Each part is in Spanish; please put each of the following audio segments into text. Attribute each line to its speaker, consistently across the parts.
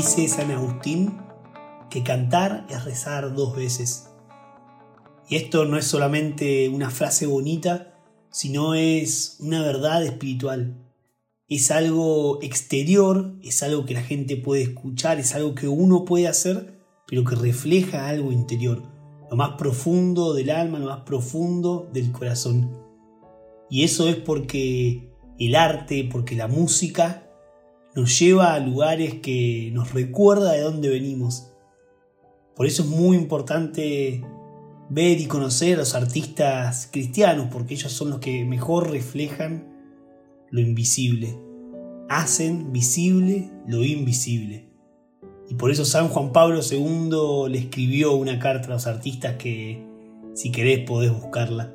Speaker 1: Dice San Agustín que cantar es rezar dos veces. Y esto no es solamente una frase bonita, sino es una verdad espiritual. Es algo exterior, es algo que la gente puede escuchar, es algo que uno puede hacer, pero que refleja algo interior, lo más profundo del alma, lo más profundo del corazón. Y eso es porque el arte, porque la música nos lleva a lugares que nos recuerda de dónde venimos. Por eso es muy importante ver y conocer a los artistas cristianos, porque ellos son los que mejor reflejan lo invisible. Hacen visible lo invisible. Y por eso San Juan Pablo II le escribió una carta a los artistas que, si querés, podés buscarla.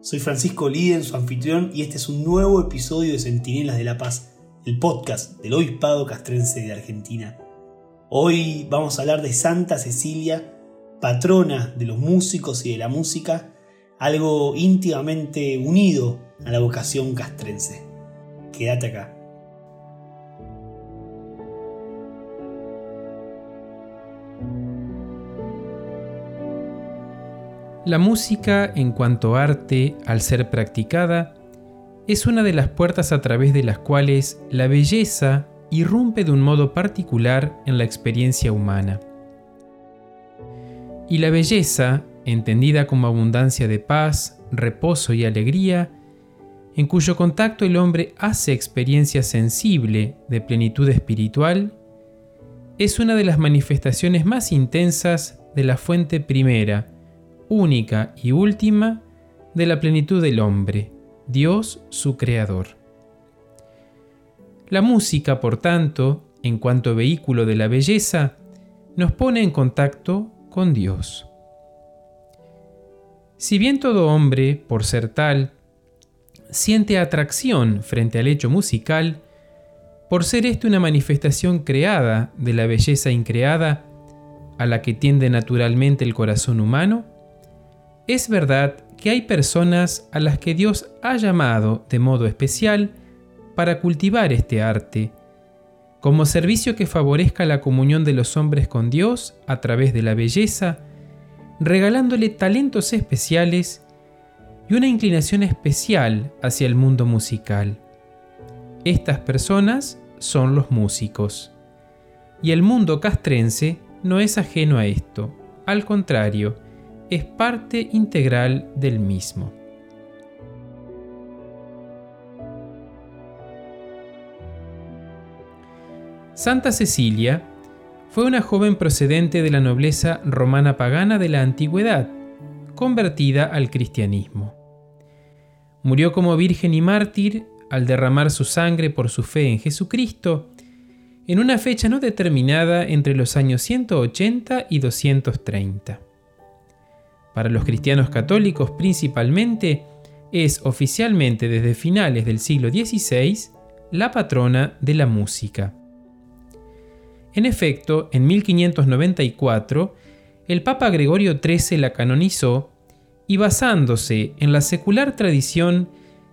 Speaker 1: Soy Francisco Liden, su anfitrión, y este es un nuevo episodio de Centinelas de la Paz el podcast del Obispado Castrense de Argentina. Hoy vamos a hablar de Santa Cecilia, patrona de los músicos y de la música, algo íntimamente unido a la vocación castrense. Quédate acá.
Speaker 2: La música, en cuanto arte, al ser practicada, es una de las puertas a través de las cuales la belleza irrumpe de un modo particular en la experiencia humana. Y la belleza, entendida como abundancia de paz, reposo y alegría, en cuyo contacto el hombre hace experiencia sensible de plenitud espiritual, es una de las manifestaciones más intensas de la fuente primera, única y última de la plenitud del hombre, Dios su creador. La música, por tanto, en cuanto vehículo de la belleza, nos pone en contacto con Dios. Si bien todo hombre, por ser tal, siente atracción frente al hecho musical, por ser esto una manifestación creada de la belleza increada a la que tiende naturalmente el corazón humano, es verdad que hay personas a las que Dios ha llamado de modo especial para cultivar este arte, como servicio que favorezca la comunión de los hombres con Dios a través de la belleza, regalándole talentos especiales y una inclinación especial hacia el mundo musical. Estas personas son los músicos. Y el mundo castrense no es ajeno a esto, al contrario, es parte integral del mismo. Santa Cecilia fue una joven procedente de la nobleza romana pagana de la antigüedad, convertida al cristianismo. Murió como virgen y mártir al derramar su sangre por su fe en Jesucristo, en una fecha no determinada entre los años 180 y 230 para los cristianos católicos principalmente, es oficialmente desde finales del siglo XVI la patrona de la música. En efecto, en 1594, el Papa Gregorio XIII la canonizó y basándose en la secular tradición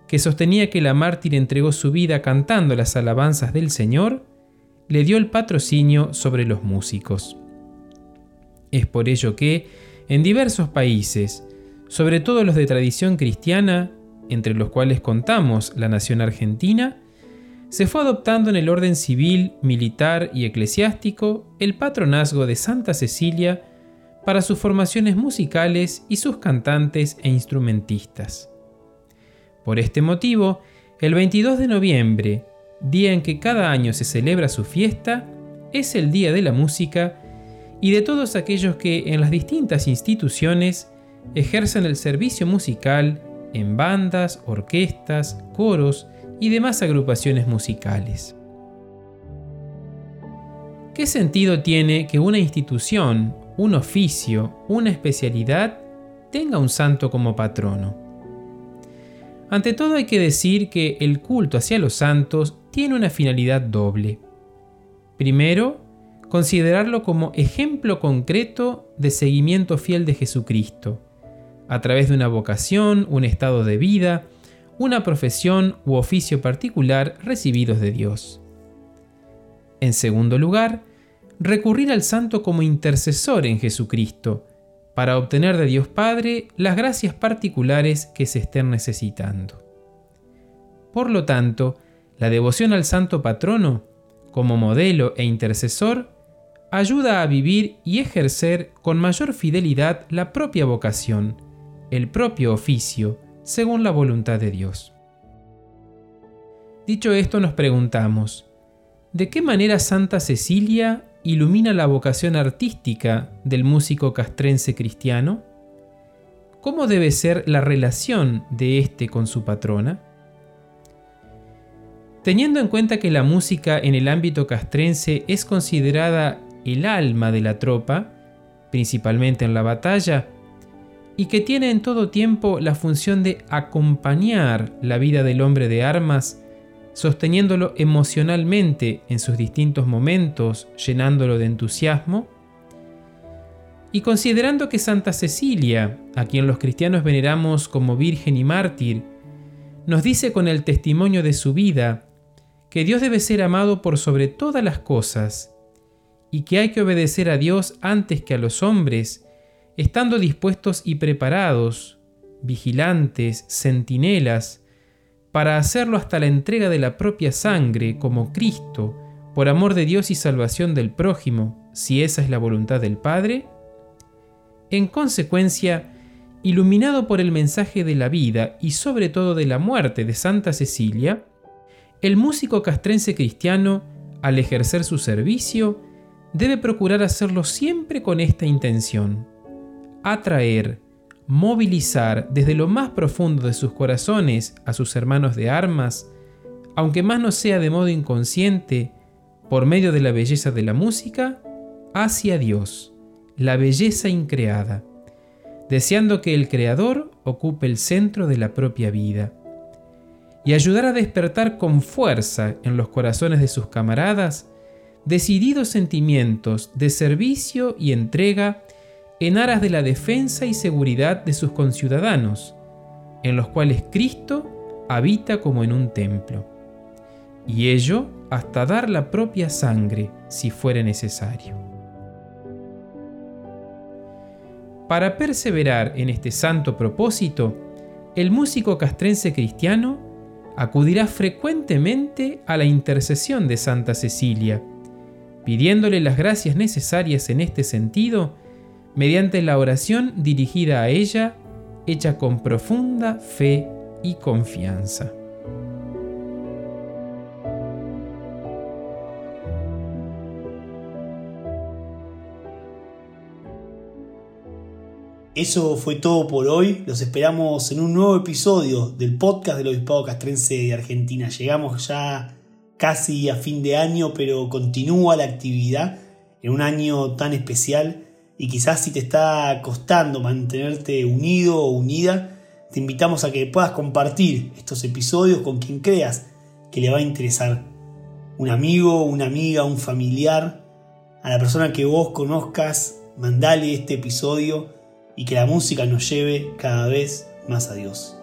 Speaker 2: que sostenía que la mártir entregó su vida cantando las alabanzas del Señor, le dio el patrocinio sobre los músicos. Es por ello que, en diversos países, sobre todo los de tradición cristiana, entre los cuales contamos la nación argentina, se fue adoptando en el orden civil, militar y eclesiástico el patronazgo de Santa Cecilia para sus formaciones musicales y sus cantantes e instrumentistas. Por este motivo, el 22 de noviembre, día en que cada año se celebra su fiesta, es el Día de la Música y de todos aquellos que en las distintas instituciones ejercen el servicio musical en bandas, orquestas, coros y demás agrupaciones musicales. ¿Qué sentido tiene que una institución, un oficio, una especialidad tenga un santo como patrono? Ante todo hay que decir que el culto hacia los santos tiene una finalidad doble. Primero, considerarlo como ejemplo concreto de seguimiento fiel de Jesucristo, a través de una vocación, un estado de vida, una profesión u oficio particular recibidos de Dios. En segundo lugar, recurrir al santo como intercesor en Jesucristo, para obtener de Dios Padre las gracias particulares que se estén necesitando. Por lo tanto, la devoción al santo patrono, como modelo e intercesor, ayuda a vivir y ejercer con mayor fidelidad la propia vocación, el propio oficio, según la voluntad de Dios. Dicho esto, nos preguntamos, ¿de qué manera Santa Cecilia ilumina la vocación artística del músico castrense cristiano? ¿Cómo debe ser la relación de éste con su patrona? Teniendo en cuenta que la música en el ámbito castrense es considerada el alma de la tropa, principalmente en la batalla, y que tiene en todo tiempo la función de acompañar la vida del hombre de armas, sosteniéndolo emocionalmente en sus distintos momentos, llenándolo de entusiasmo, y considerando que Santa Cecilia, a quien los cristianos veneramos como Virgen y mártir, nos dice con el testimonio de su vida que Dios debe ser amado por sobre todas las cosas y que hay que obedecer a Dios antes que a los hombres, estando dispuestos y preparados, vigilantes, centinelas, para hacerlo hasta la entrega de la propia sangre como Cristo, por amor de Dios y salvación del prójimo, si esa es la voluntad del Padre? En consecuencia, iluminado por el mensaje de la vida y sobre todo de la muerte de Santa Cecilia, el músico castrense cristiano, al ejercer su servicio, debe procurar hacerlo siempre con esta intención, atraer, movilizar desde lo más profundo de sus corazones a sus hermanos de armas, aunque más no sea de modo inconsciente, por medio de la belleza de la música, hacia Dios, la belleza increada, deseando que el Creador ocupe el centro de la propia vida, y ayudar a despertar con fuerza en los corazones de sus camaradas decididos sentimientos de servicio y entrega en aras de la defensa y seguridad de sus conciudadanos, en los cuales Cristo habita como en un templo, y ello hasta dar la propia sangre si fuere necesario. Para perseverar en este santo propósito, el músico castrense cristiano acudirá frecuentemente a la intercesión de Santa Cecilia, pidiéndole las gracias necesarias en este sentido mediante la oración dirigida a ella, hecha con profunda fe y confianza.
Speaker 1: Eso fue todo por hoy. Los esperamos en un nuevo episodio del podcast del Obispado Castrense de Argentina. Llegamos ya casi a fin de año, pero continúa la actividad en un año tan especial y quizás si te está costando mantenerte unido o unida, te invitamos a que puedas compartir estos episodios con quien creas que le va a interesar. Un amigo, una amiga, un familiar, a la persona que vos conozcas, mandale este episodio y que la música nos lleve cada vez más a Dios.